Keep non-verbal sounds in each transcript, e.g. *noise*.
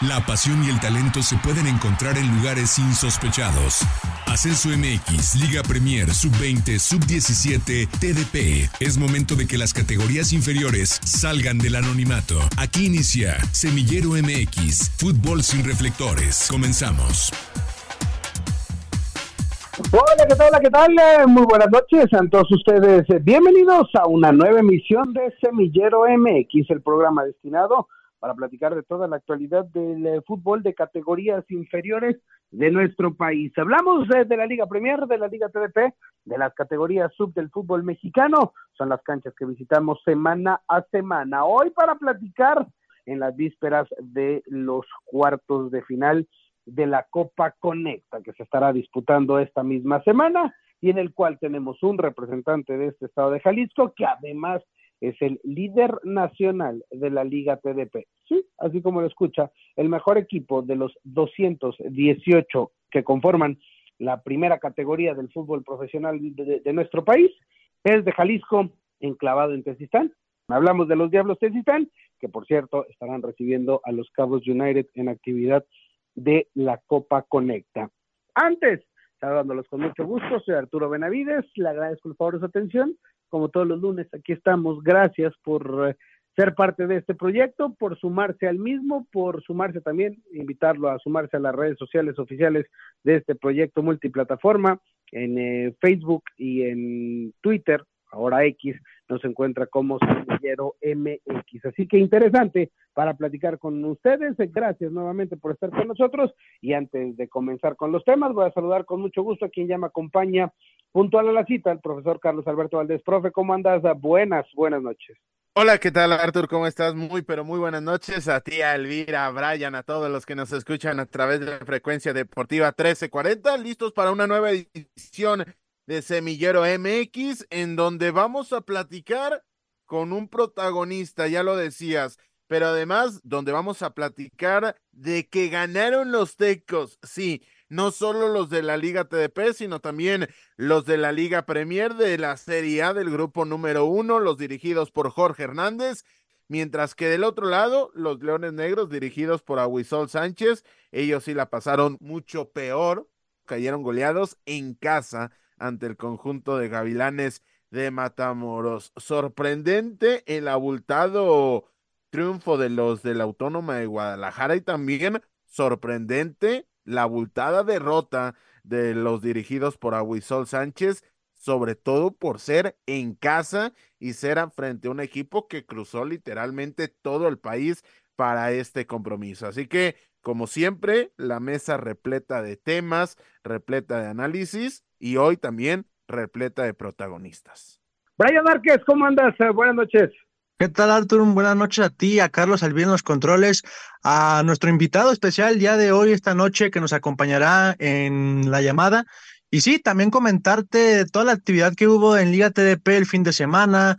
La pasión y el talento se pueden encontrar en lugares insospechados. Ascenso MX, Liga Premier, Sub-20, Sub-17, TDP. Es momento de que las categorías inferiores salgan del anonimato. Aquí inicia Semillero MX, Fútbol sin reflectores. Comenzamos. Hola, ¿qué tal? ¿qué tal? Eh, Muy buenas noches a todos ustedes. Bienvenidos a una nueva emisión de Semillero MX, el programa destinado para platicar de toda la actualidad del eh, fútbol de categorías inferiores de nuestro país. Hablamos eh, de la Liga Premier, de la Liga TDP, de las categorías sub del fútbol mexicano. Son las canchas que visitamos semana a semana. Hoy para platicar en las vísperas de los cuartos de final de la Copa Conecta que se estará disputando esta misma semana y en el cual tenemos un representante de este estado de Jalisco que además es el líder nacional de la Liga TDP. Sí, así como lo escucha, el mejor equipo de los 218 que conforman la primera categoría del fútbol profesional de, nuestro país es de Jalisco, enclavado en Tezistán. Hablamos de los Diablos Tezistán, que por cierto estarán recibiendo a los Cabos United en actividad de la Copa Conecta. Antes, saludándolos con mucho gusto, soy Arturo Benavides, le agradezco el favor de su atención como todos los lunes, aquí estamos. Gracias por eh, ser parte de este proyecto, por sumarse al mismo, por sumarse también, invitarlo a sumarse a las redes sociales oficiales de este proyecto multiplataforma, en eh, Facebook y en Twitter, ahora X, nos encuentra como Semillero MX. Así que interesante para platicar con ustedes. Gracias nuevamente por estar con nosotros. Y antes de comenzar con los temas, voy a saludar con mucho gusto a quien ya me acompaña puntual a la cita, el profesor Carlos Alberto Valdés. Profe, ¿cómo andas? Buenas, buenas noches. Hola, ¿qué tal Artur? ¿Cómo estás? Muy, pero muy buenas noches a ti, a Elvira, a Brian, a todos los que nos escuchan a través de la frecuencia deportiva 1340, listos para una nueva edición de Semillero MX, en donde vamos a platicar con un protagonista, ya lo decías, pero además donde vamos a platicar de que ganaron los tecos, sí, no solo los de la Liga TDP, sino también los de la Liga Premier de la Serie A del grupo número uno, los dirigidos por Jorge Hernández, mientras que del otro lado, los Leones Negros dirigidos por Aguisol Sánchez, ellos sí la pasaron mucho peor, cayeron goleados en casa ante el conjunto de Gavilanes de Matamoros. Sorprendente el abultado triunfo de los de la Autónoma de Guadalajara y también sorprendente la abultada derrota de los dirigidos por Aguisol Sánchez, sobre todo por ser en casa y ser frente a un equipo que cruzó literalmente todo el país para este compromiso. Así que, como siempre, la mesa repleta de temas, repleta de análisis y hoy también repleta de protagonistas. Brian Márquez, ¿cómo andas? Eh, buenas noches. ¿Qué tal, Arturo? Buenas noches a ti, a Carlos Albién los controles, a nuestro invitado especial día de hoy, esta noche, que nos acompañará en la llamada. Y sí, también comentarte toda la actividad que hubo en Liga TDP el fin de semana.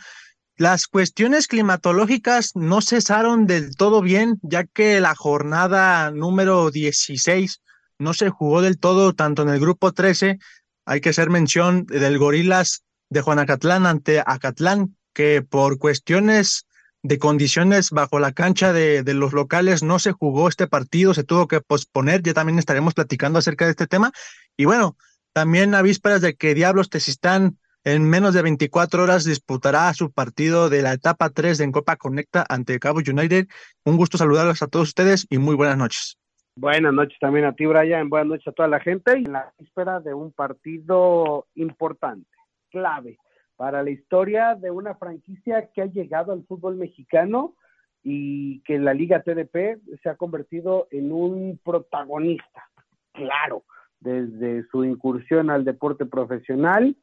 Las cuestiones climatológicas no cesaron del todo bien, ya que la jornada número 16 no se jugó del todo, tanto en el grupo 13, hay que hacer mención del Gorilas de Juanacatlán ante Acatlán, que por cuestiones de condiciones bajo la cancha de, los locales no se jugó este partido, se tuvo que posponer, ya también estaremos platicando acerca de este tema. Y bueno, también a vísperas de que Diablos Tesistán en menos de 24 horas disputará su partido de la etapa 3 de en Copa Conecta ante Cabo United. Un gusto saludarlos a todos ustedes y muy buenas noches. Buenas noches también a ti, Brian. Buenas noches a toda la gente. Y en la víspera de un partido importante, clave, para la historia de una franquicia que ha llegado al fútbol mexicano y que la Liga TDP se ha convertido en un protagonista, claro, desde su incursión al deporte profesional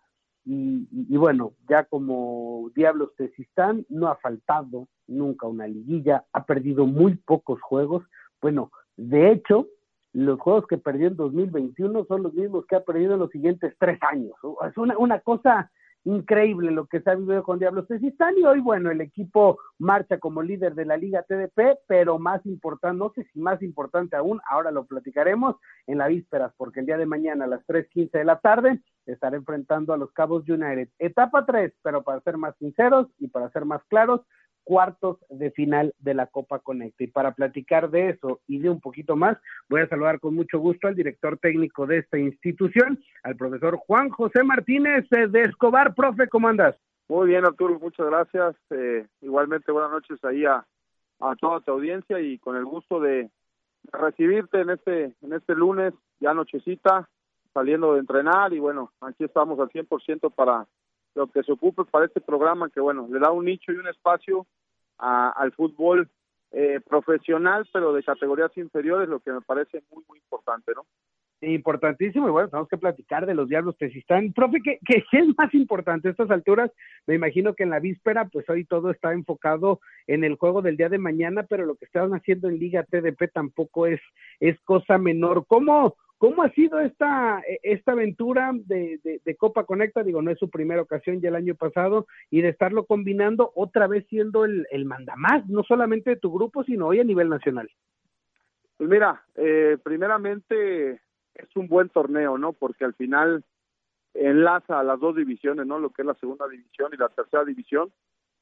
y, bueno, ya como Diablos Tesistán no ha faltado nunca una liguilla, ha perdido muy pocos juegos, bueno, de hecho, los juegos que perdió en 2021 son los mismos que ha perdido en los siguientes tres años. Es una, una cosa increíble lo que se ha vivido con Diablos Tezistán y hoy, bueno, el equipo marcha como líder de la Liga TDP, pero más importante, no sé si más importante aún, ahora lo platicaremos en la vísperas, porque el día de mañana a las 3.15 de la tarde estará enfrentando a los Cabos United. Etapa 3, pero para ser más sinceros y para ser más claros, cuartos de final de la Copa Conecta. Y para platicar de eso y de un poquito más, voy a saludar con mucho gusto al director técnico de esta institución, al profesor Juan José Martínez eh, de Escobar. Profe, ¿cómo andas? Muy bien, Arturo, muchas gracias. Eh, igualmente, buenas noches ahí a, a toda tu audiencia y con el gusto de recibirte en este, en este lunes, ya nochecita, saliendo de entrenar y bueno, aquí estamos al 100% para lo que se ocupe para este programa que bueno, le da un nicho y un espacio al fútbol eh, profesional, pero de categorías inferiores, lo que me parece muy, muy importante, ¿no? Importantísimo, y bueno, tenemos que platicar de los diablos que están. Profe, ¿qué, ¿qué, es más importante a estas alturas? Me imagino que en la víspera, pues hoy todo está enfocado en el juego del día de mañana, pero lo que estaban haciendo en Liga TDP tampoco es, es cosa menor. ¿Cómo, ¿Cómo ha sido esta, e, esta aventura de, de, Copa Conecta? Digo, no es su primera ocasión ya el año pasado, y de estarlo combinando otra vez siendo el, el mandamás, no solamente de tu grupo, sino hoy a nivel nacional. Pues mira, eh, primeramente es un buen torneo, ¿no? Porque al final enlaza a las dos divisiones, ¿no? Lo que es la segunda división y la tercera división.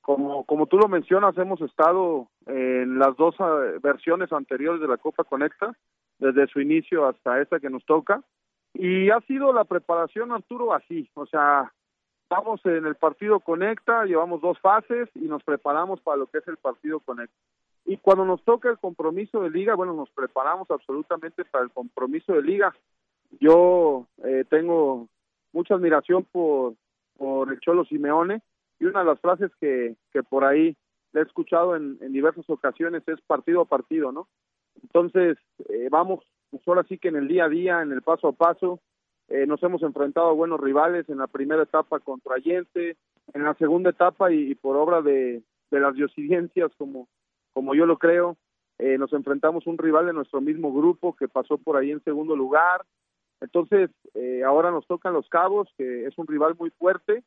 Como, como tú lo mencionas, hemos estado en las dos eh, versiones anteriores de la Copa Conecta desde su inicio hasta esta que nos toca. Y ha sido la preparación, Arturo, así. O sea, estamos en el partido Conecta, llevamos dos fases y nos preparamos para lo que es el partido Conecta. Y cuando nos toca el compromiso de liga, bueno, nos preparamos absolutamente para el compromiso de liga. Yo eh, tengo mucha admiración por, por el Cholo Simeone y una de las frases que, que por ahí le he escuchado en, en diversas ocasiones es partido a partido, ¿no? Entonces, eh, vamos, pues ahora sí que en el día a día, en el paso a paso, eh, nos hemos enfrentado a buenos rivales en la primera etapa contra Allende, en la segunda etapa y, por obra de, de las diosidencias, como, como yo lo creo, eh, nos enfrentamos a un rival de nuestro mismo grupo que pasó por ahí en segundo lugar. Entonces, eh, ahora nos tocan los Cabos, que es un rival muy fuerte.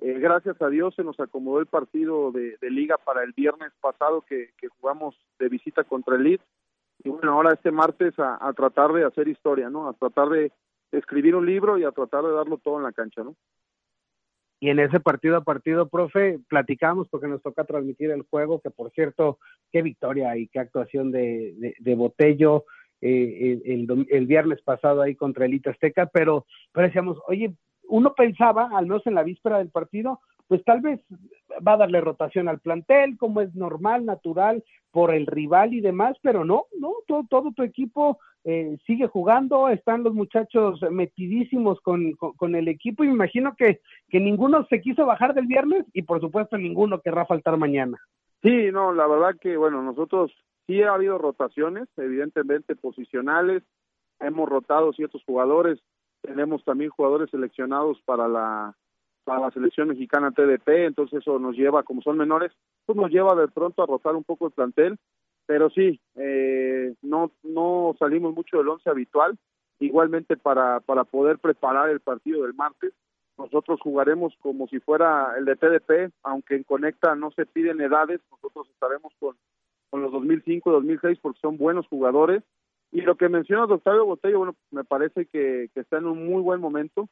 Eh, gracias a Dios se nos acomodó el partido de, liga para el viernes pasado que, que jugamos de visita contra el Leeds y bueno, ahora este martes a, tratar de hacer historia, ¿no? A tratar de escribir un libro y a tratar de darlo todo en la cancha, ¿no? Y en ese partido a partido, profe, platicamos porque nos toca transmitir el juego, que por cierto, qué victoria y qué actuación de, de, Botello eh, el, el, viernes pasado ahí contra el Azteca, pero, pero decíamos, oye, uno pensaba, al menos en la víspera del partido, pues tal vez va a darle rotación al plantel, como es normal, natural, por el rival y demás, pero no, no, todo, todo tu equipo eh, sigue jugando, están los muchachos metidísimos con, con, el equipo y me imagino que, que ninguno se quiso bajar del viernes y por supuesto ninguno querrá faltar mañana. Sí, no, la verdad que bueno, nosotros sí ha habido rotaciones, evidentemente posicionales, hemos rotado ciertos jugadores, tenemos también jugadores seleccionados para la para la selección mexicana TDP, entonces eso nos lleva, como son menores, pues nos lleva de pronto a rotar un poco el plantel, pero sí, eh, no, no salimos mucho del once habitual, igualmente para, para poder preparar el partido del martes, nosotros jugaremos como si fuera el de TDP, aunque en Conecta no se piden edades, nosotros estaremos con, con los 2005, 2006 porque son buenos jugadores, y lo que menciona Octavio Botello, bueno, me parece que está en un muy buen momento,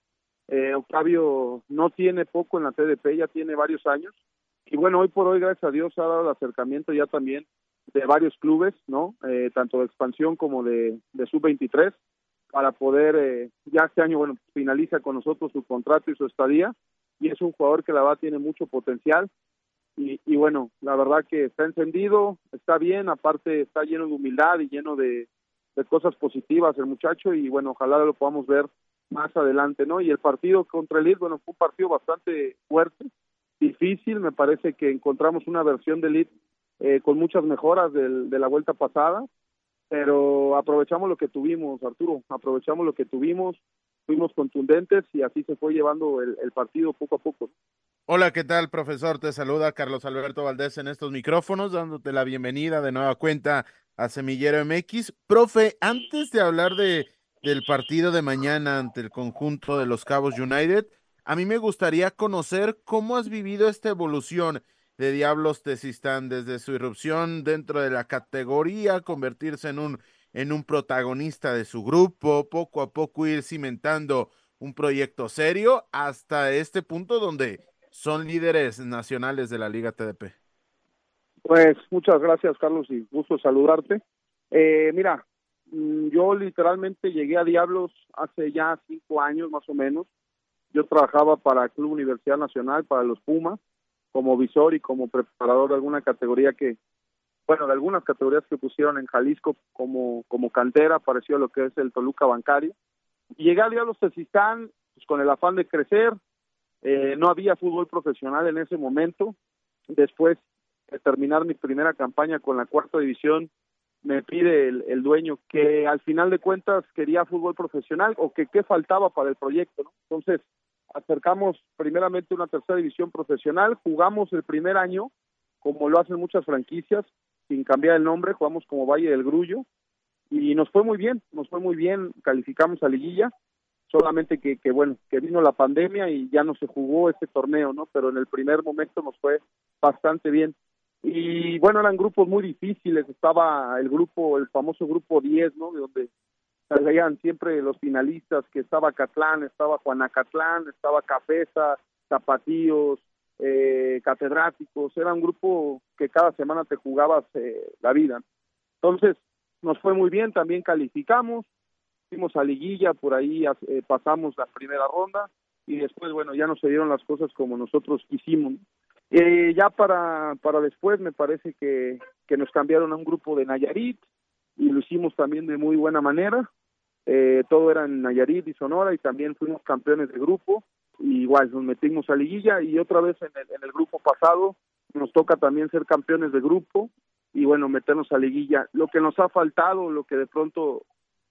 eh, Octavio no tiene poco en la TDP, ya tiene varios años. Y bueno, hoy por hoy, gracias a Dios, ha dado el acercamiento ya también de varios clubes, ¿no? Eh, tanto de expansión como de, de sub-23, para poder, eh, ya este año, bueno, finaliza con nosotros su contrato y su estadía. Y es un jugador que la verdad tiene mucho potencial. Y, y bueno, la verdad que está encendido, está bien, aparte está lleno de humildad y lleno de cosas positivas el muchacho. Y bueno, ojalá lo podamos ver más adelante, ¿no? Y el partido contra el Leeds, bueno, fue un partido bastante fuerte, difícil, me parece que encontramos una versión del Leeds eh, con muchas mejoras del, de la vuelta pasada, pero aprovechamos lo que tuvimos, Arturo, aprovechamos lo que tuvimos, fuimos contundentes y así se fue llevando el, el partido poco a poco. Hola, ¿qué tal, profesor? Te saluda Carlos Alberto Valdés en estos micrófonos, dándote la bienvenida de nueva cuenta a Semillero MX. Profe, antes de hablar de del partido de mañana ante el conjunto de los Cabos United. A mí me gustaría conocer cómo has vivido esta evolución de Diablos Tesistán desde su irrupción dentro de la categoría, convertirse en un, en un protagonista de su grupo, poco a poco ir cimentando un proyecto serio hasta este punto donde son líderes nacionales de la Liga TDP. Pues muchas gracias, Carlos, y gusto saludarte. Eh, mira, yo literalmente llegué a Diablos hace ya cinco años más o menos. Yo trabajaba para Club Universidad Nacional, para los Pumas, como visor y como preparador de alguna categoría que, bueno, de algunas categorías que pusieron en Jalisco como, como cantera, parecido a lo que es el Toluca Bancario. Llegué a Diablos Tezistán pues, con el afán de crecer. Eh, no había fútbol profesional en ese momento. Después de terminar mi primera campaña con la cuarta división, me pide el, dueño que al final de cuentas quería fútbol profesional o que qué faltaba para el proyecto. Entonces, acercamos primeramente una tercera división profesional, jugamos el primer año, como lo hacen muchas franquicias, sin cambiar el nombre, jugamos como Valle del Grullo y nos fue muy bien, nos fue muy bien, calificamos a liguilla, solamente que, que bueno, que vino la pandemia y ya no se jugó este torneo, ¿no? Pero en el primer momento nos fue bastante bien. Y bueno, eran grupos muy difíciles, estaba el grupo, el famoso grupo 10, ¿no? De donde salían siempre los finalistas, que estaba Catlán, estaba Juanacatlán, estaba Cafesa, Zapatíos, eh, catedráticos, era un grupo que cada semana te jugabas eh, la vida. Entonces, nos fue muy bien, también calificamos, fuimos a liguilla, por ahí eh, pasamos la primera ronda y después, bueno, ya no se dieron las cosas como nosotros quisimos. Eh, ya para, para después me parece que, que nos cambiaron a un grupo de Nayarit y lo hicimos también de muy buena manera. Eh, todo era en Nayarit y Sonora y también fuimos campeones de grupo. Y igual nos metimos a liguilla y otra vez en el, en el grupo pasado nos toca también ser campeones de grupo y bueno, meternos a liguilla. Lo que nos ha faltado, lo que de pronto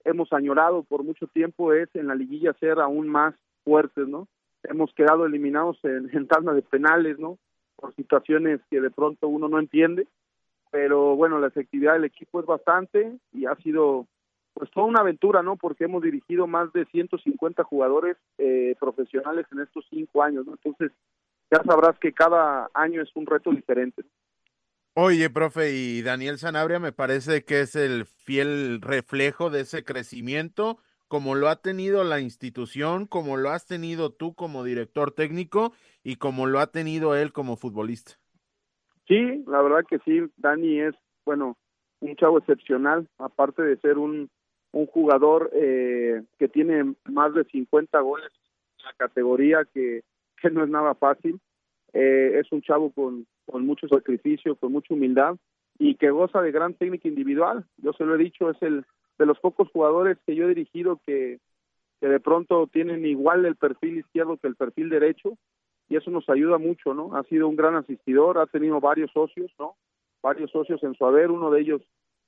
hemos añorado por mucho tiempo es en la liguilla ser aún más fuertes, ¿no? Hemos quedado eliminados en, en de penales, ¿no? Por situaciones que de pronto uno no entiende, pero bueno, la efectividad del equipo es bastante y ha sido pues toda una aventura, ¿no? Porque hemos dirigido más de 150 jugadores eh, profesionales en estos cinco años, ¿no? Entonces, ya sabrás que cada año es un reto diferente. Oye, profe, y Daniel Sanabria me parece que es el fiel reflejo de ese crecimiento como lo ha tenido la institución, como lo has tenido tú como director técnico y como lo ha tenido él como futbolista. Sí, la verdad que sí, Dani es, bueno, un chavo excepcional, aparte de ser un, un jugador eh, que tiene más de 50 goles en la categoría, que, que no es nada fácil. Eh, es un chavo con, con mucho sacrificio, con mucha humildad y que goza de gran técnica individual. Yo se lo he dicho, es el de los pocos jugadores que yo he dirigido que, que de pronto tienen igual el perfil izquierdo que el perfil derecho y eso nos ayuda mucho, ¿no? Ha sido un gran asistidor, ha tenido varios socios, ¿no? Varios socios en su haber, uno de ellos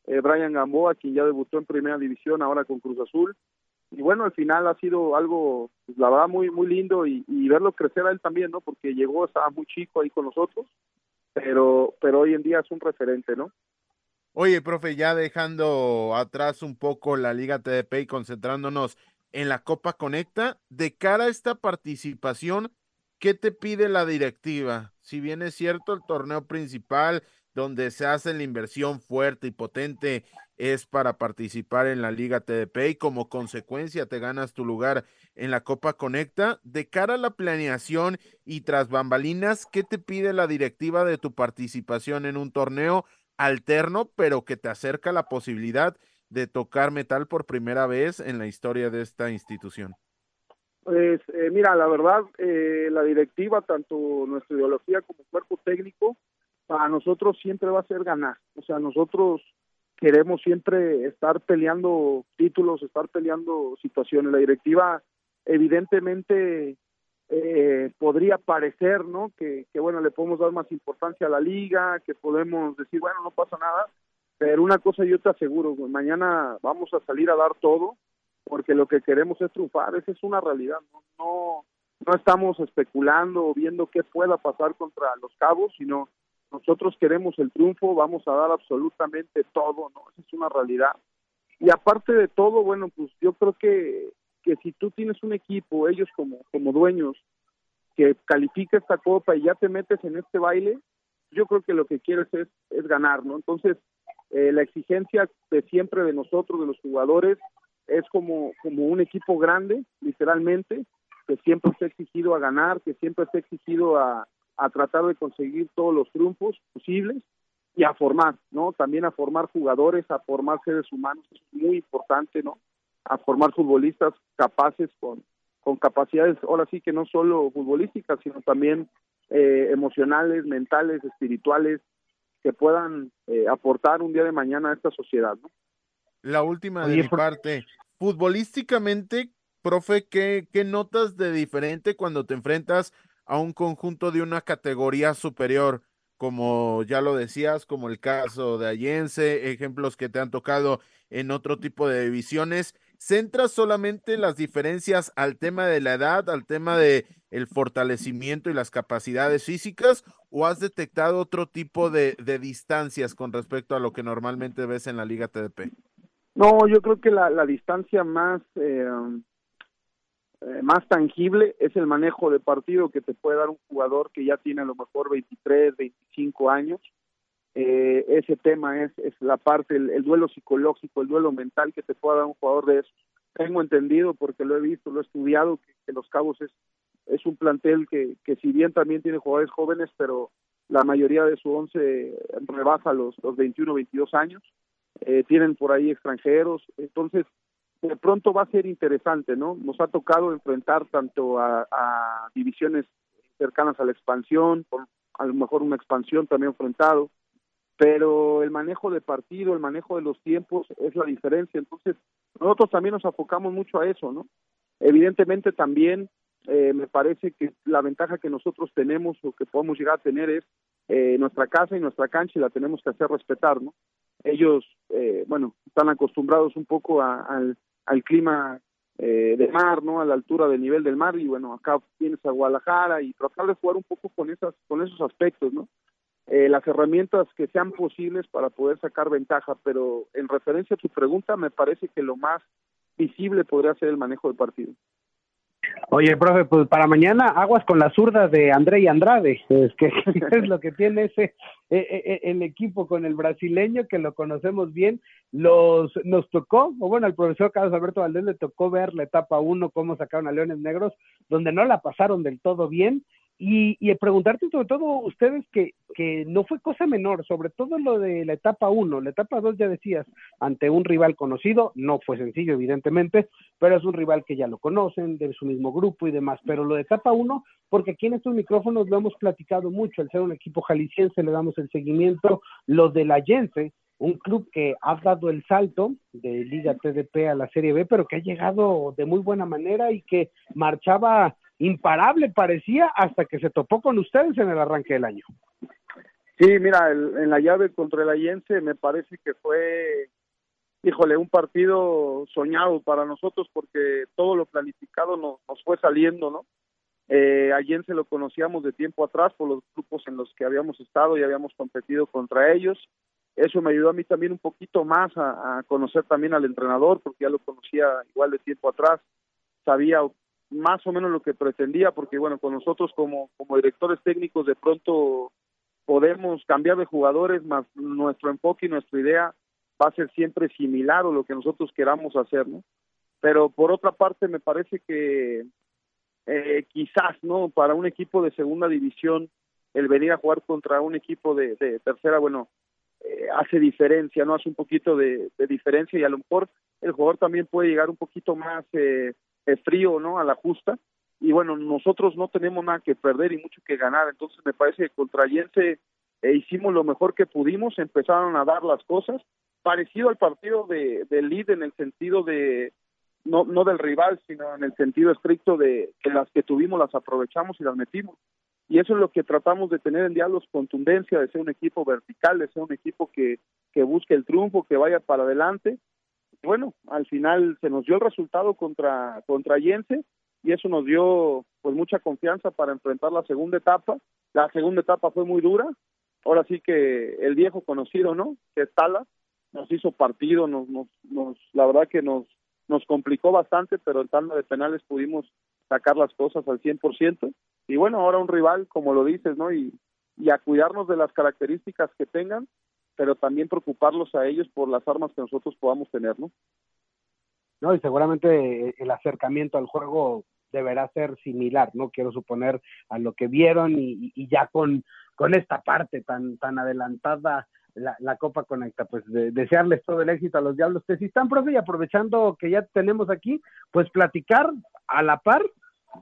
eh, Brian Gamboa, quien ya debutó en primera división ahora con Cruz Azul. Y bueno, al final ha sido algo, pues, la verdad, muy muy lindo y, y verlo crecer a él también, ¿no? Porque llegó, estaba muy chico ahí con nosotros, pero, pero hoy en día es un referente, ¿no? Oye, profe, ya dejando atrás un poco la Liga TDP y concentrándonos en la Copa Conecta, de cara a esta participación, ¿qué te pide la directiva? Si bien es cierto, el torneo principal donde se hace la inversión fuerte y potente es para participar en la Liga TDP y como consecuencia te ganas tu lugar en la Copa Conecta. De cara a la planeación y tras bambalinas, ¿qué te pide la directiva de tu participación en un torneo alterno, pero que te acerca la posibilidad de tocar metal por primera vez en la historia de esta institución? Pues eh, mira, la verdad, eh, la directiva, tanto nuestra ideología como cuerpo técnico, para nosotros siempre va a ser ganar. O sea, nosotros queremos siempre estar peleando títulos, estar peleando situaciones. La directiva, evidentemente, eh, podría parecer, ¿no? Que, bueno, le podemos dar más importancia a la liga, que podemos decir, bueno, no pasa nada, pero una cosa yo te aseguro, mañana vamos a salir a dar todo, porque lo que queremos es triunfar, esa es una realidad, no, no, no estamos especulando o viendo qué pueda pasar contra los cabos, sino nosotros queremos el triunfo, vamos a dar absolutamente todo, ¿no? Esa es una realidad. Y aparte de todo, bueno, pues yo creo que que si tú tienes un equipo, ellos como, como dueños, que califica esta copa y ya te metes en este baile, yo creo que lo que quieres es, es ganar, ¿no? Entonces, eh, la exigencia de siempre de nosotros, de los jugadores, es como, como un equipo grande, literalmente, que siempre ha exigido a ganar, que siempre ha exigido a, a tratar de conseguir todos los triunfos posibles. y a formar, ¿no? También a formar jugadores, a formar seres humanos, es muy importante, ¿no? A formar futbolistas capaces con, con capacidades, ahora sí que no solo futbolísticas, sino también eh, emocionales, mentales, espirituales, que puedan eh, aportar un día de mañana a esta sociedad, ¿no? La última de mi parte, futbolísticamente, profe, ¿qué, ¿qué notas de diferente cuando te enfrentas a un conjunto de una categoría superior? como ya lo decías, como el caso de Allense, ejemplos que te han tocado en otro tipo de divisiones. ¿Centras solamente las diferencias al tema de la edad, al tema de el fortalecimiento y las capacidades físicas, o has detectado otro tipo de, de distancias con respecto a lo que normalmente ves en la Liga TDP? No, yo creo que la, la distancia más eh, eh, más tangible es el manejo de partido que te puede dar un jugador que ya tiene a lo mejor 23, 25 años. Eh, ese tema es, es la parte, el, duelo psicológico, el duelo mental que te puede dar un jugador de eso. Tengo entendido, porque lo he visto, lo he estudiado, que, Los Cabos es, es un plantel que, que si bien también tiene jugadores jóvenes, pero la mayoría de su once rebasa los, los 21, 22 años. Eh, tienen por ahí extranjeros, entonces de pronto va a ser interesante, ¿no? Nos ha tocado enfrentar tanto a, divisiones cercanas a la expansión, a lo mejor una expansión también enfrentado, pero el manejo de partido, el manejo de los tiempos es la diferencia. Entonces, nosotros también nos enfocamos mucho a eso, ¿no? Evidentemente también eh, me parece que la ventaja que nosotros tenemos o que podemos llegar a tener es eh, nuestra casa y nuestra cancha y la tenemos que hacer respetar, ¿no? Ellos, eh, bueno, están acostumbrados un poco al, al clima eh, de mar, ¿no? A la altura del nivel del mar y bueno, acá vienes a Guadalajara y tratar de jugar un poco con esas, con esos aspectos, ¿no? Eh, las herramientas que sean posibles para poder sacar ventaja, pero en referencia a tu pregunta, me parece que lo más visible podría ser el manejo del partido. Oye, profe, pues para mañana aguas con la zurda de André y Andrade, es que *laughs* es lo que tiene ese e, e, e, el equipo con el brasileño que lo conocemos bien. Los nos tocó, o bueno, al profesor Carlos Alberto Valdés le tocó ver la etapa uno cómo sacaron a Leones Negros, donde no la pasaron del todo bien y, y preguntarte sobre todo ustedes que, que no fue cosa menor, sobre todo lo de la etapa 1, la etapa 2 ya decías, ante un rival conocido, no fue sencillo evidentemente, pero es un rival que ya lo conocen, de su mismo grupo y demás, pero lo de etapa 1, porque aquí en estos micrófonos lo hemos platicado mucho, al ser un equipo jalisciense le damos el seguimiento, lo de la Yense, un club que ha dado el salto de Liga TDP a la Serie B, pero que ha llegado de muy buena manera y que marchaba imparable parecía hasta que se topó con ustedes en el arranque del año. Sí, mira, en la llave contra el Allense me parece que fue, híjole, un partido soñado para nosotros porque todo lo planificado nos, nos fue saliendo, ¿no? Eh, Allense lo conocíamos de tiempo atrás por los grupos en los que habíamos estado y habíamos competido contra ellos. Eso me ayudó a mí también un poquito más a conocer también al entrenador porque ya lo conocía igual de tiempo atrás. Sabía más o menos lo que pretendía, porque bueno, con nosotros como, como directores técnicos de pronto podemos cambiar de jugadores, más nuestro enfoque y nuestra idea va a ser siempre similar o lo que nosotros queramos hacer, ¿no? Pero por otra parte me parece que eh, quizás, ¿no? Para un equipo de segunda división, el venir a jugar contra un equipo de, de tercera, bueno, eh, hace diferencia, ¿no? Hace un poquito de, de, diferencia y a lo mejor el jugador también puede llegar un poquito más eh, frío, ¿no? A la justa. Y bueno, nosotros no tenemos nada que perder y mucho que ganar. Entonces me parece que contra Yense eh, hicimos lo mejor que pudimos, empezaron a dar las cosas, parecido al partido de, del lead en el sentido de, no, no del rival, sino en el sentido estricto de que las que tuvimos las aprovechamos y las metimos. Y eso es lo que tratamos de tener en diálogos, contundencia, de ser un equipo vertical, de ser un equipo que, que busque el triunfo, que vaya para adelante bueno, al final se nos dio el resultado contra contra Yense y eso nos dio pues mucha confianza para enfrentar la segunda etapa. La segunda etapa fue muy dura. Ahora sí que el viejo conocido, ¿no? Que es Tala, nos hizo partido, nos, nos, nos la verdad que nos nos complicó bastante, pero en tanda de penales pudimos sacar las cosas al 100%. Y bueno, ahora un rival, como lo dices, ¿no? Y, y a cuidarnos de las características que tengan pero también preocuparlos a ellos por las armas que nosotros podamos tener, ¿no? No, y seguramente el acercamiento al juego deberá ser similar, ¿no? Quiero suponer a lo que vieron y, y ya con, con esta parte tan, tan adelantada la, Copa Conecta. Pues desearles todo el éxito a los Diablos están profe, y aprovechando que ya tenemos aquí, pues platicar a la par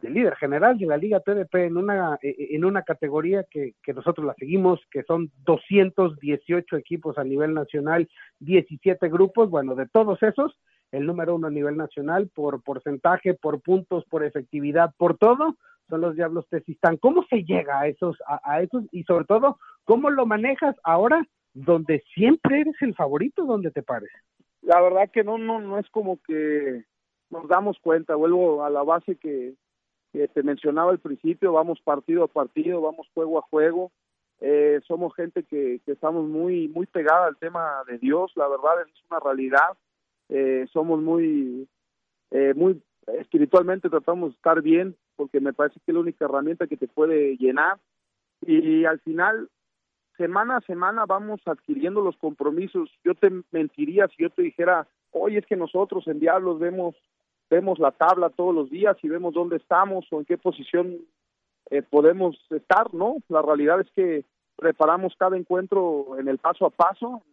del líder general de la Liga TDP en una, e, e, en una categoría que, que nosotros la seguimos, que son 218 equipos a nivel nacional, 17 grupos, bueno, de todos esos, el número uno a nivel nacional por porcentaje, por puntos, por efectividad, por todo, son los Diablos Tesistán. ¿Cómo se llega a esos, a, esos y sobre todo, cómo lo manejas ahora donde siempre eres el favorito, donde te pares? La verdad que no, no, no es como que nos damos cuenta, vuelvo a la base que, te mencionaba al principio, vamos partido a partido, vamos juego a juego, eh, somos gente que, que estamos muy, muy pegada al tema de Dios, la verdad es una realidad, eh, somos muy, eh, muy espiritualmente tratamos de estar bien, porque me parece que es la única herramienta que te puede llenar. Y al final, semana a semana vamos adquiriendo los compromisos. Yo te mentiría si yo te dijera, oye, es que nosotros en Diablos vemos, vemos la tabla todos los días y vemos dónde estamos o en qué posición eh, podemos estar, ¿no? La realidad es que preparamos cada encuentro en el paso a paso,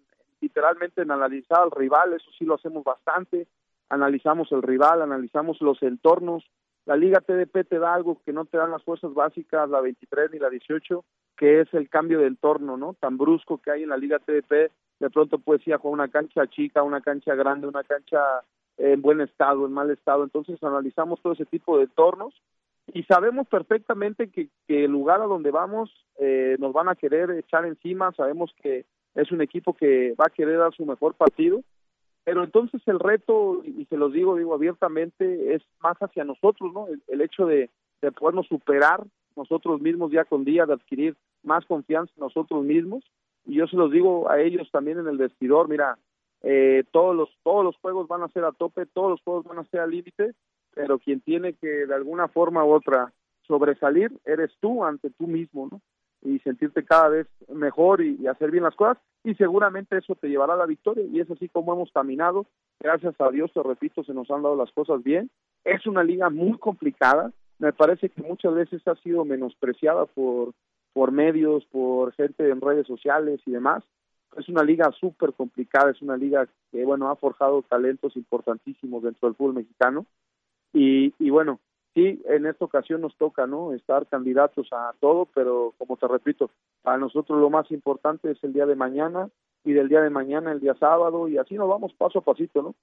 literalmente en analizar al rival, eso sí lo hacemos bastante, analizamos el rival, analizamos los entornos. La Liga TDP te da algo que no te dan las fuerzas básicas, la 23 ni la 18, que es el cambio de entorno, ¿no? Tan brusco que hay en la Liga TDP, de pronto puedes ir a jugar una cancha chica, una cancha grande, una cancha en buen estado, en mal estado. Entonces analizamos todo ese tipo de entornos y sabemos perfectamente que, que el lugar a donde vamos eh, nos van a querer echar encima, sabemos que es un equipo que va a querer dar su mejor partido pero entonces el reto, y se los digo, digo abiertamente, es más hacia nosotros, ¿no? El, hecho de, de, podernos superar nosotros mismos día con día, de adquirir más confianza en nosotros mismos. Y yo se los digo a ellos también en el vestidor, mira, eh, todos los todos los juegos van a ser a tope, todos los juegos van a ser al límite, pero quien tiene que de alguna forma u otra sobresalir eres tú ante tú mismo, ¿no? y sentirte cada vez mejor y, hacer bien las cosas y seguramente eso te llevará a la victoria y es así como hemos caminado. Gracias a Dios te repito se nos han dado las cosas bien. Es una liga muy complicada. Me parece que muchas veces ha sido menospreciada por por medios por gente en redes sociales y demás es una liga súper complicada es una liga que bueno ha forjado talentos importantísimos dentro del fútbol mexicano y, y bueno sí, en esta ocasión nos toca, ¿no? Estar candidatos a todo, pero como te repito, a nosotros lo más importante es el día de mañana y del día de mañana el día sábado y así nos vamos paso a pasito, ¿no?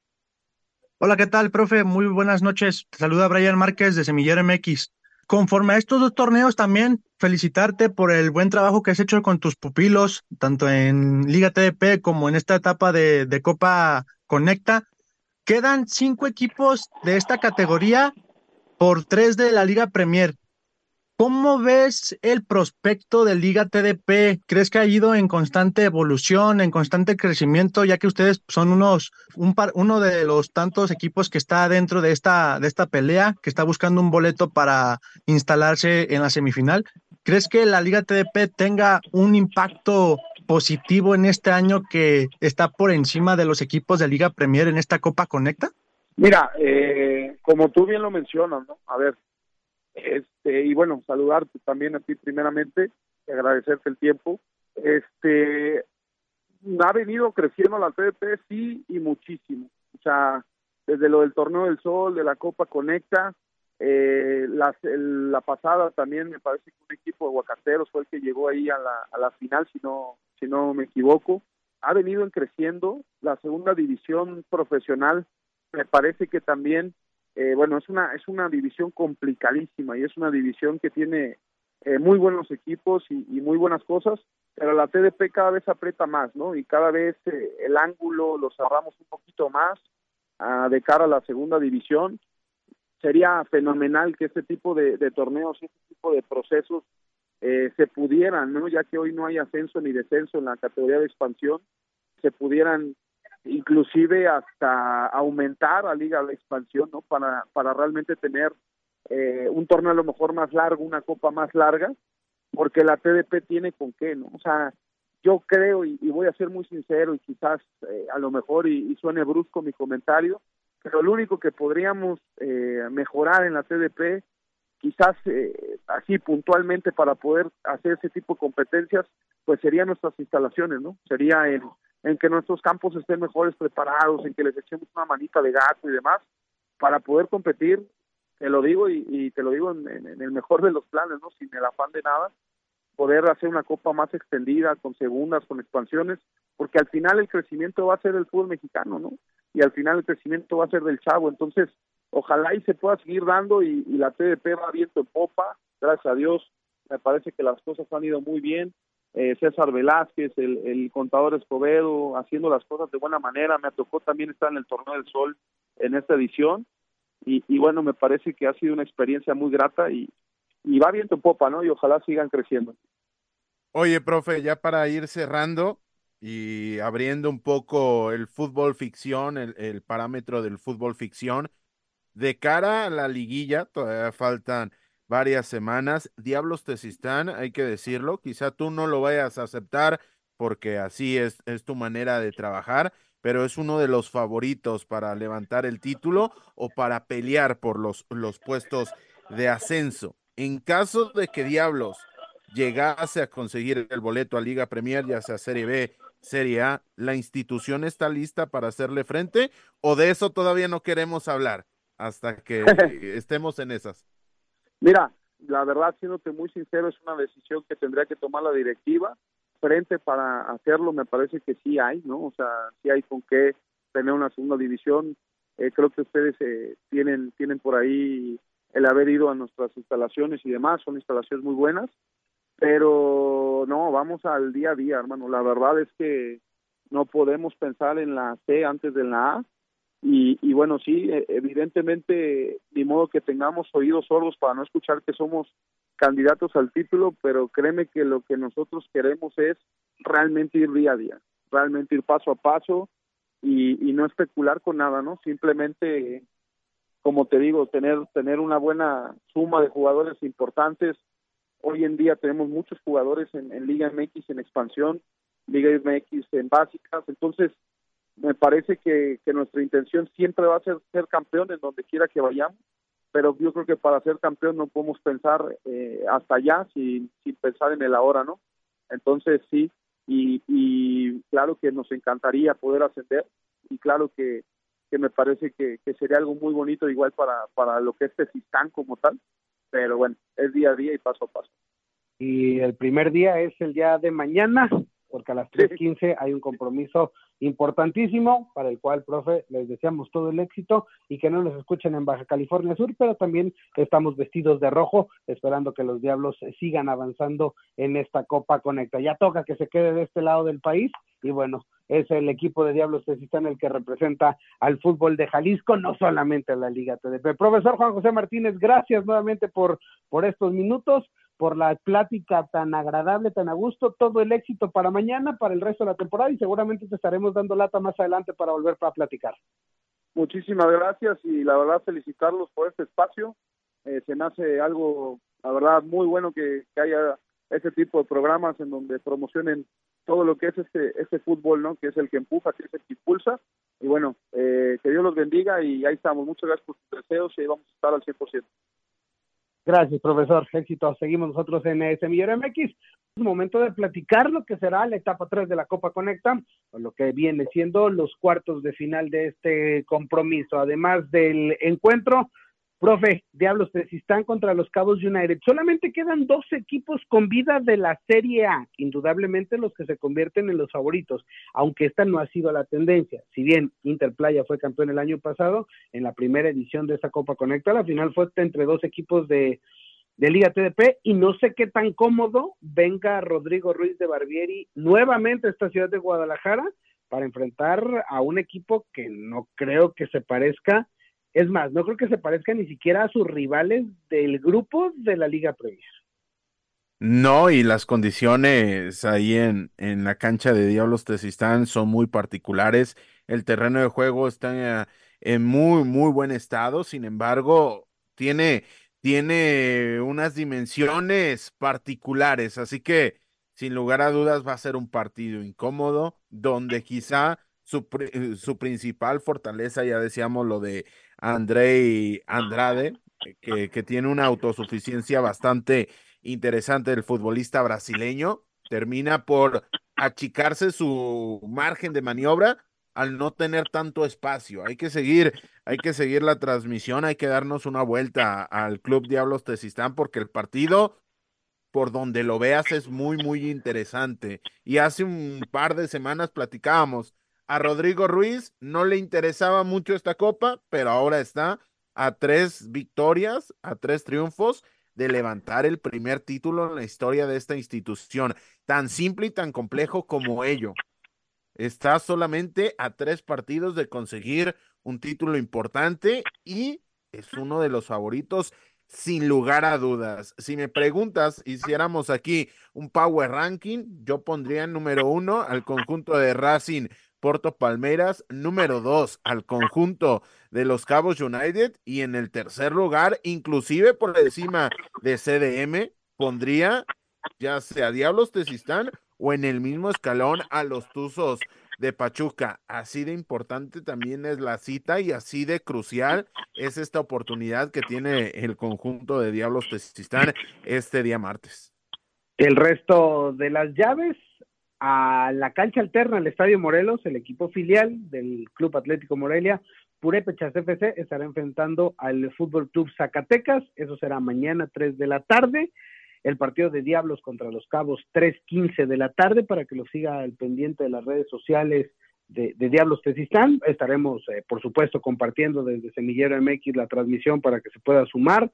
Hola, ¿qué tal, profe? Muy buenas noches. Te saluda Brian Márquez de Semillero MX. Conforme a estos dos torneos también felicitarte por el buen trabajo que has hecho con tus pupilos, tanto en Liga TDP como en esta etapa de, Copa Conecta. Quedan cinco equipos de esta categoría por tres de la Liga Premier. ¿Cómo ves el prospecto de Liga TDP? ¿Crees que ha ido en constante evolución, en constante crecimiento, ya que ustedes son unos, un par, uno de los tantos equipos que está dentro de esta, de esta pelea, que está buscando un boleto para instalarse en la semifinal? ¿Crees que la Liga TDP tenga un impacto positivo en este año que está por encima de los equipos de Liga Premier en esta Copa Conecta? Mira, eh, como tú bien lo mencionas, ¿no? A ver, este, y bueno, saludarte también a ti primeramente, y agradecerte el tiempo. Este, ha venido creciendo la TDP, sí, y muchísimo. O sea, desde lo del Torneo del Sol, de la Copa Conecta, eh, la, pasada también me parece que un equipo de Guacateros fue el que llegó ahí a la, a la final, si no, si no me equivoco. Ha venido en creciendo la segunda división profesional me parece que también, eh, bueno, es una, es una división complicadísima y es una división que tiene eh, muy buenos equipos y, muy buenas cosas, pero la TDP cada vez aprieta más, ¿no? Y cada vez eh, el ángulo lo cerramos un poquito más ah, de cara a la segunda división. Sería fenomenal que este tipo de, de torneos, este tipo de procesos se pudieran, ¿no? Ya que hoy no hay ascenso ni descenso en la categoría de expansión, se pudieran inclusive hasta aumentar a liga de expansión, ¿no? Para, para realmente tener eh, un torneo a lo mejor más largo, una copa más larga, porque la TDP tiene con qué, ¿no? O sea, yo creo, y, voy a ser muy sincero, y quizás eh, a lo mejor, y, suene brusco mi comentario, pero lo único que podríamos eh, mejorar en la TDP, quizás así puntualmente para poder hacer ese tipo de competencias, pues serían nuestras instalaciones, ¿no? Sería en, en que nuestros campos estén mejores preparados, en que les echemos una manita de gato y demás, para poder competir, te lo digo y, te lo digo en, en, el mejor de los planes, ¿no? Sin el afán de nada, poder hacer una copa más extendida, con segundas, con expansiones, porque al final el crecimiento va a ser el fútbol mexicano, ¿no? Y al final el crecimiento va a ser del chavo, entonces ojalá y se pueda seguir dando y, y la TDP va viento en popa, gracias a Dios, me parece que las cosas han ido muy bien, eh, César Velázquez, el, contador Escobedo, haciendo las cosas de buena manera. Me tocó también estar en el Torneo del Sol en esta edición. Y, y bueno, me parece que ha sido una experiencia muy grata y, y va viento en popa, ¿no? Y ojalá sigan creciendo. Oye, profe, ya para ir cerrando y abriendo un poco el fútbol ficción, el, el parámetro del fútbol ficción, de cara a la liguilla, todavía faltan varias semanas. Diablos Tezistán, hay que decirlo, quizá tú no lo vayas a aceptar porque así es, es tu manera de trabajar, pero es uno de los favoritos para levantar el título o para pelear por los, los puestos de ascenso. En caso de que Diablos llegase a conseguir el boleto a Liga Premier, ya sea Serie B, Serie A, ¿la institución está lista para hacerle frente o de eso todavía no queremos hablar hasta que *laughs* estemos en esas? Mira, la verdad, siéndote muy sincero, es una decisión que tendría que tomar la directiva. Frente para hacerlo, me parece que sí hay, ¿no? O sea, sí hay con qué tener una segunda división. Eh, creo que ustedes eh, tienen, tienen por ahí el haber ido a nuestras instalaciones y demás, son instalaciones muy buenas, pero no, vamos al día a día, hermano. La verdad es que no podemos pensar en la C antes de la A y, bueno, sí, e, evidentemente, ni modo que tengamos oídos sordos para no escuchar que somos candidatos al título, pero créeme que lo que nosotros queremos es realmente ir día a día, realmente ir paso a paso y, y no especular con nada, ¿no? Simplemente, como te digo, tener, tener una buena suma de jugadores importantes. Hoy en día tenemos muchos jugadores en, Liga MX en expansión, Liga MX en básicas, entonces me parece que, nuestra intención siempre va a ser ser campeón en donde quiera que vayamos, pero yo creo que para ser campeón no podemos pensar eh, hasta allá sin, sin pensar en el ahora, ¿no? Entonces sí, y, y claro que nos encantaría poder ascender y claro que, que me parece que, que sería algo muy bonito igual para, para lo que es Tezistán como tal, pero bueno, es día a día y paso a paso. Y el primer día es el día de mañana, porque a las 3.15 hay un compromiso importantísimo para el cual, profe, les deseamos todo el éxito y que no nos escuchen en Baja California Sur, pero también estamos vestidos de rojo, esperando que los Diablos sigan avanzando en esta Copa Conecta. Ya toca que se quede de este lado del país y bueno, es el equipo de Diablos en el que representa al fútbol de Jalisco, no solamente a la Liga TDP. Profesor Juan José Martínez, gracias nuevamente por, por estos minutos por la plática tan agradable, tan a gusto, todo el éxito para mañana, para el resto de la temporada y seguramente te estaremos dando lata más adelante para volver para platicar. Muchísimas gracias y la verdad felicitarlos por este espacio. Eh, se nace algo, la verdad, muy bueno que, que, haya ese tipo de programas en donde promocionen todo lo que es este, este fútbol, ¿no? Que es el que empuja, que es el que impulsa. Y bueno, eh, que Dios los bendiga y ahí estamos. Muchas gracias por sus deseos y ahí vamos a estar al 100%. Gracias, profesor. Éxito. Seguimos nosotros en Semillero MX. Es momento de platicar lo que será la etapa 3 de la Copa Conecta, lo que viene siendo los cuartos de final de este compromiso. Además del encuentro, Profe, Diablos Tezistán contra los Cabos United. Solamente quedan dos equipos con vida de la Serie A, indudablemente los que se convierten en los favoritos, aunque esta no ha sido la tendencia. Si bien Interplaya fue campeón el año pasado, en la primera edición de esta Copa Conecta, la final fue entre dos equipos de, de Liga TDP y no sé qué tan cómodo venga Rodrigo Ruiz de Barbieri nuevamente a esta ciudad de Guadalajara para enfrentar a un equipo que no creo que se parezca es más, no creo que se parezca ni siquiera a sus rivales del grupo de la Liga Premier. No, y las condiciones ahí en, en la cancha de Diablos Tezistán son muy particulares. El terreno de juego está en muy, muy buen estado. Sin embargo, tiene, tiene unas dimensiones particulares. Así que, sin lugar a dudas, va a ser un partido incómodo, donde quizá su, su principal fortaleza, ya decíamos lo de Andrei Andrade, que, que tiene una autosuficiencia bastante interesante del futbolista brasileño, termina por achicarse su margen de maniobra al no tener tanto espacio. Hay que seguir, hay que seguir la transmisión, hay que darnos una vuelta al Club Diablos Tesistán porque el partido por donde lo veas es muy, muy interesante. Y hace un par de semanas platicábamos, a Rodrigo Ruiz no le interesaba mucho esta copa, pero ahora está a tres victorias, a tres triunfos de levantar el primer título en la historia de esta institución, tan simple y tan complejo como ello. Está solamente a tres partidos de conseguir un título importante y es uno de los favoritos sin lugar a dudas. Si me preguntas, hiciéramos aquí un power ranking, yo pondría en número uno al conjunto de Racing Porto Palmeiras, número dos al conjunto de los Cabos United y en el tercer lugar, inclusive por encima de CDM, pondría ya sea Diablos Tesistán o en el mismo escalón a los Tuzos de Pachuca. Así de importante también es la cita y así de crucial es esta oportunidad que tiene el conjunto de Diablos Tesistán este día martes. El resto de las llaves a la cancha alterna al Estadio Morelos, el equipo filial del Club Atlético Morelia, Purépechas FC estará enfrentando al Fútbol Club Zacatecas, eso será mañana 3 de la tarde el partido de Diablos contra los Cabos 3.15 de la tarde para que lo siga al pendiente de las redes sociales de, Diablos Tesistán. Estaremos, eh, por supuesto, compartiendo desde Semillero MX la transmisión para que se pueda sumar.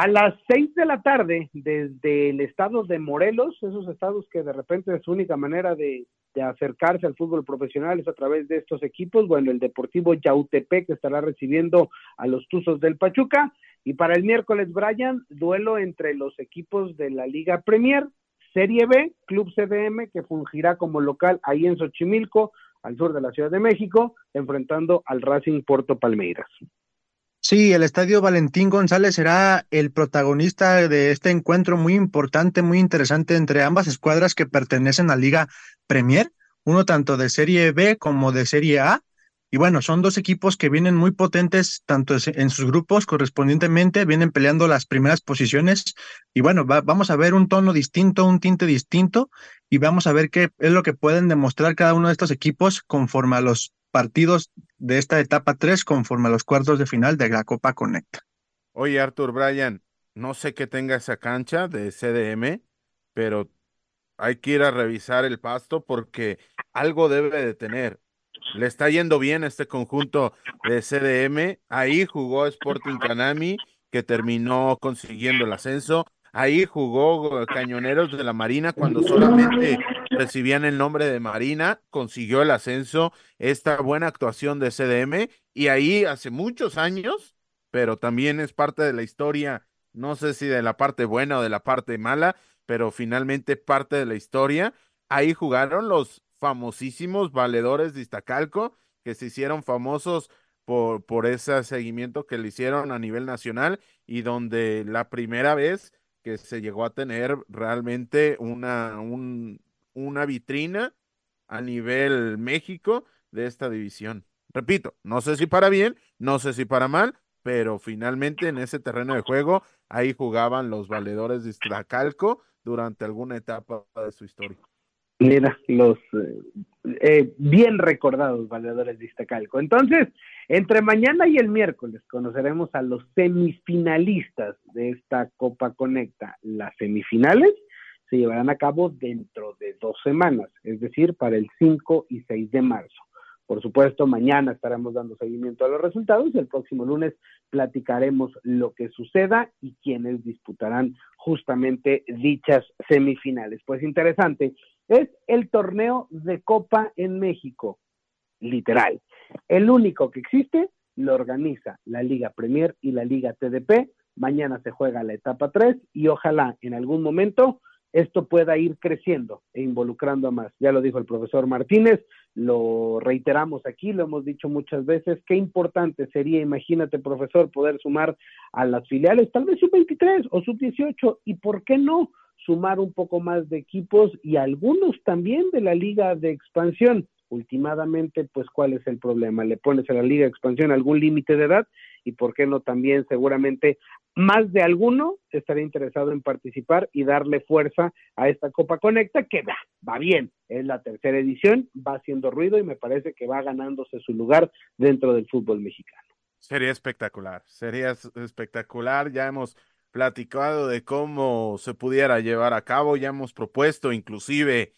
A las 6 de la tarde, desde el estado de Morelos, esos estados que de repente es su única manera de, de acercarse al fútbol profesional es a través de estos equipos, bueno, el Deportivo Yautepec estará recibiendo a los Tuzos del Pachuca y para el miércoles, Brian, duelo entre los equipos de la Liga Premier, Serie B, Club CDM, que fungirá como local ahí en Xochimilco, al sur de la Ciudad de México, enfrentando al Racing Puerto Palmeiras. Sí, el Estadio Valentín González será el protagonista de este encuentro muy importante, muy interesante entre ambas escuadras que pertenecen a Liga Premier, uno tanto de Serie B como de Serie A, y bueno, son dos equipos que vienen muy potentes, tanto en sus grupos correspondientemente, vienen peleando las primeras posiciones. Y bueno, vamos a ver un tono distinto, un tinte distinto, y vamos a ver qué es lo que pueden demostrar cada uno de estos equipos conforme a los partidos de esta etapa 3, conforme a los cuartos de final de la Copa Conecta. Oye, Arthur Bryan, no sé qué tenga esa cancha de CDM, pero hay que ir a revisar el pasto porque algo debe de tener le está yendo bien este conjunto de CDM. Ahí jugó Sporting Canami, que terminó consiguiendo el ascenso. Ahí jugó Cañoneros de la Marina cuando solamente *laughs* recibían el nombre de Marina, consiguió el ascenso, esta buena actuación de CDM. Y ahí hace muchos años, pero también es parte de la historia, no sé si de la parte buena o de la parte mala, pero finalmente parte de la historia. Ahí jugaron los famosísimos valedores de Iztacalco que se hicieron famosos por, por ese seguimiento que le hicieron a nivel nacional y donde la primera vez que se llegó a tener realmente una, un, una vitrina a nivel México de esta división. Repito, no sé si para bien, no sé si para mal, pero finalmente en ese terreno de juego ahí jugaban los valedores de Iztacalco durante alguna etapa de su historia. Mira, los eh, bien recordados valedores de Iztacalco. Entonces, entre mañana y el miércoles conoceremos a los semifinalistas de esta Copa Conecta. Las semifinales se llevarán a cabo dentro de dos semanas, es decir, para el 5 y 6 de marzo. Por supuesto, mañana estaremos dando seguimiento a los resultados y el próximo lunes platicaremos lo que suceda y quienes disputarán justamente dichas semifinales. Pues interesante, es el torneo de Copa en México, literal. El único que existe lo organiza la Liga Premier y la Liga TDP. Mañana se juega la etapa 3 y ojalá en algún momento esto pueda ir creciendo e involucrando a más. Ya lo dijo el profesor Martínez, lo reiteramos aquí, lo hemos dicho muchas veces, qué importante sería, imagínate profesor, poder sumar a las filiales, tal vez sub-23 o sub-18, y por qué no sumar un poco más de equipos y algunos también de la liga de expansión. Ultimadamente, pues cuál es el problema. Le pones a la Liga de Expansión algún límite de edad y por qué no también seguramente más de alguno estaría interesado en participar y darle fuerza a esta Copa Conecta que va, va bien, es la tercera edición, va haciendo ruido y me parece que va ganándose su lugar dentro del fútbol mexicano. Sería espectacular, sería espectacular, ya hemos platicado de cómo se pudiera llevar a cabo, ya hemos propuesto inclusive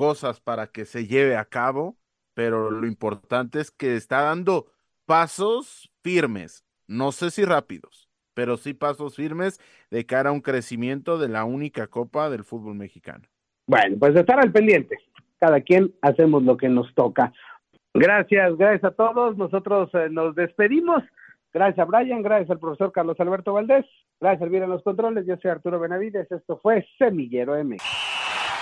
cosas para que se lleve a cabo, pero lo importante es que está dando pasos firmes, no sé si rápidos, pero sí pasos firmes de cara a un crecimiento de la única copa del fútbol mexicano. Bueno, pues estar al pendiente. Cada quien hacemos lo que nos toca. Gracias, gracias a todos. Nosotros eh, nos despedimos. Gracias a Brian, gracias al profesor Carlos Alberto Valdés, gracias a Elvira en los controles. Yo soy Arturo Benavides. Esto fue Semillero M.